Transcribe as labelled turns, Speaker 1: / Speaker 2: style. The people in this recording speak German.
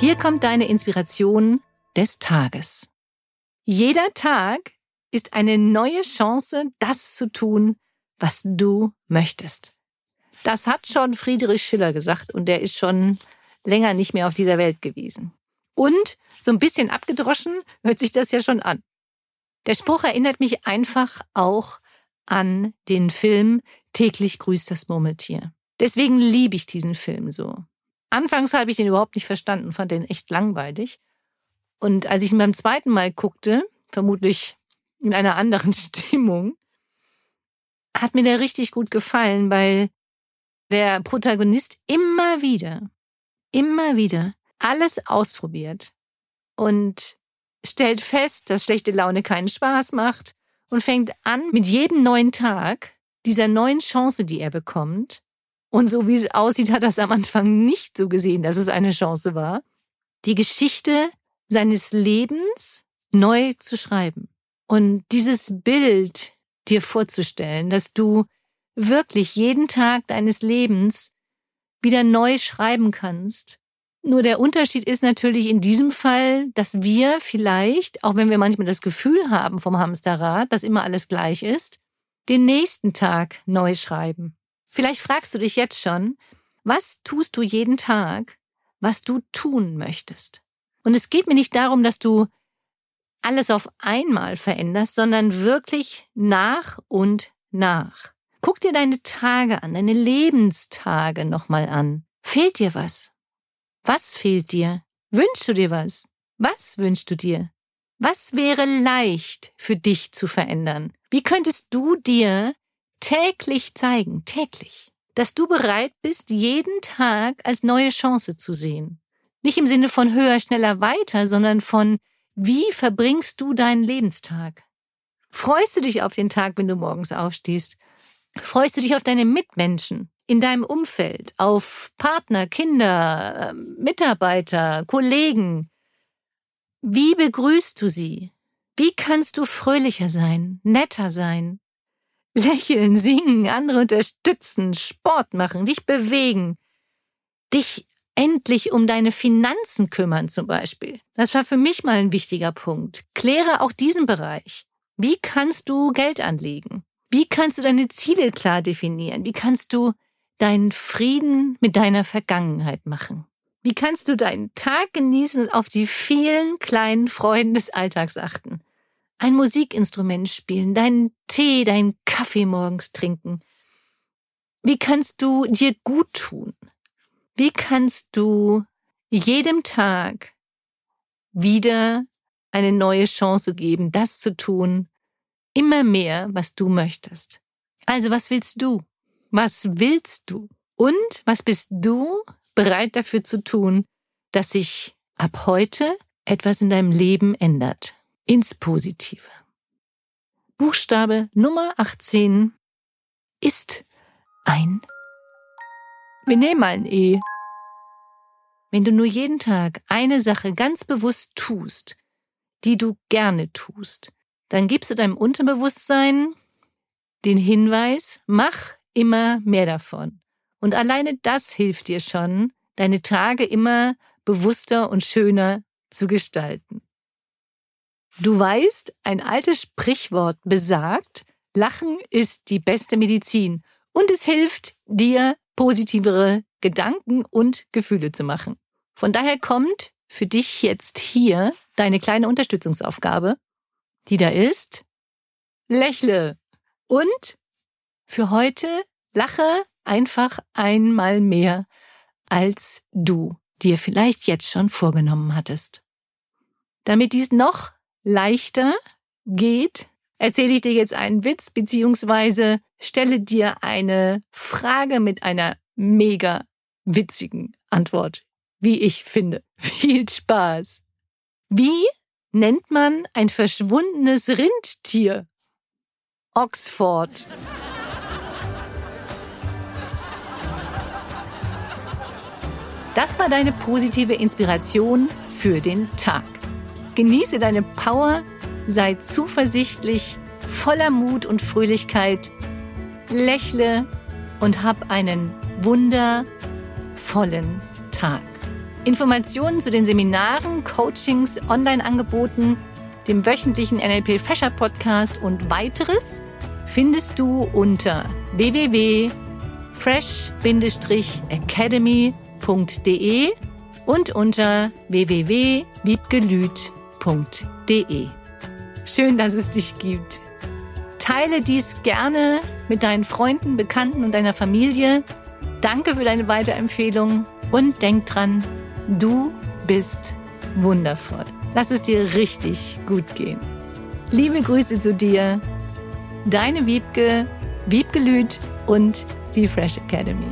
Speaker 1: Hier kommt deine Inspiration des Tages. Jeder Tag ist eine neue Chance, das zu tun, was du möchtest. Das hat schon Friedrich Schiller gesagt und der ist schon länger nicht mehr auf dieser Welt gewesen. Und so ein bisschen abgedroschen hört sich das ja schon an. Der Spruch erinnert mich einfach auch an den Film Täglich grüßt das Murmeltier. Deswegen liebe ich diesen Film so. Anfangs habe ich den überhaupt nicht verstanden, fand den echt langweilig. Und als ich ihn beim zweiten Mal guckte, vermutlich in einer anderen Stimmung, hat mir der richtig gut gefallen, weil der Protagonist immer wieder, immer wieder alles ausprobiert und stellt fest, dass schlechte Laune keinen Spaß macht und fängt an, mit jedem neuen Tag, dieser neuen Chance, die er bekommt, und so wie es aussieht, hat er es am Anfang nicht so gesehen, dass es eine Chance war, die Geschichte seines Lebens neu zu schreiben. Und dieses Bild dir vorzustellen, dass du wirklich jeden Tag deines Lebens wieder neu schreiben kannst. Nur der Unterschied ist natürlich in diesem Fall, dass wir vielleicht, auch wenn wir manchmal das Gefühl haben vom Hamsterrad, dass immer alles gleich ist, den nächsten Tag neu schreiben. Vielleicht fragst du dich jetzt schon, was tust du jeden Tag, was du tun möchtest? Und es geht mir nicht darum, dass du alles auf einmal veränderst, sondern wirklich nach und nach. Guck dir deine Tage an, deine Lebenstage nochmal an. Fehlt dir was? Was fehlt dir? Wünschst du dir was? Was wünschst du dir? Was wäre leicht für dich zu verändern? Wie könntest du dir täglich zeigen, täglich, dass du bereit bist, jeden Tag als neue Chance zu sehen? Nicht im Sinne von höher, schneller, weiter, sondern von wie verbringst du deinen Lebenstag? Freust du dich auf den Tag, wenn du morgens aufstehst? Freust du dich auf deine Mitmenschen in deinem Umfeld, auf Partner, Kinder, ähm, Mitarbeiter, Kollegen? Wie begrüßt du sie? Wie kannst du fröhlicher sein, netter sein? Lächeln, singen, andere unterstützen, Sport machen, dich bewegen, dich endlich um deine Finanzen kümmern zum Beispiel. Das war für mich mal ein wichtiger Punkt. Kläre auch diesen Bereich. Wie kannst du Geld anlegen? Wie kannst du deine Ziele klar definieren? Wie kannst du deinen Frieden mit deiner Vergangenheit machen? Wie kannst du deinen Tag genießen und auf die vielen kleinen Freuden des Alltags achten? Ein Musikinstrument spielen, deinen Tee, deinen Kaffee morgens trinken. Wie kannst du dir gut tun? Wie kannst du jedem Tag wieder eine neue Chance geben, das zu tun, immer mehr, was du möchtest. Also was willst du? Was willst du? Und was bist du bereit dafür zu tun, dass sich ab heute etwas in deinem Leben ändert? Ins Positive. Buchstabe Nummer 18 ist ein. Wir nehmen ein E. wenn du nur jeden Tag eine Sache ganz bewusst tust, die du gerne tust, dann gibst du deinem Unterbewusstsein den Hinweis, mach immer mehr davon. Und alleine das hilft dir schon, deine Tage immer bewusster und schöner zu gestalten. Du weißt, ein altes Sprichwort besagt, Lachen ist die beste Medizin und es hilft dir, positivere Gedanken und Gefühle zu machen. Von daher kommt für dich jetzt hier deine kleine Unterstützungsaufgabe, die da ist, lächle und für heute lache einfach einmal mehr, als du dir vielleicht jetzt schon vorgenommen hattest. Damit dies noch leichter geht, erzähle ich dir jetzt einen Witz beziehungsweise stelle dir eine Frage mit einer mega witzigen Antwort, wie ich finde. Viel Spaß. Wie nennt man ein verschwundenes Rindtier? Oxford. Das war deine positive Inspiration für den Tag. Genieße deine Power, sei zuversichtlich, voller Mut und Fröhlichkeit, lächle und hab einen wundervollen Tag. Informationen zu den Seminaren, Coachings, Online-Angeboten, dem wöchentlichen NLP Fresher Podcast und weiteres findest du unter www.fresh-academy.de und unter www.wiebgelüt.de www.ftf.de. Schön, dass es dich gibt. Teile dies gerne mit deinen Freunden, Bekannten und deiner Familie. Danke für deine Weiterempfehlung und denk dran, du bist wundervoll. Lass es dir richtig gut gehen. Liebe Grüße zu dir, deine Wiebke, Wiebgelüt und die Fresh Academy.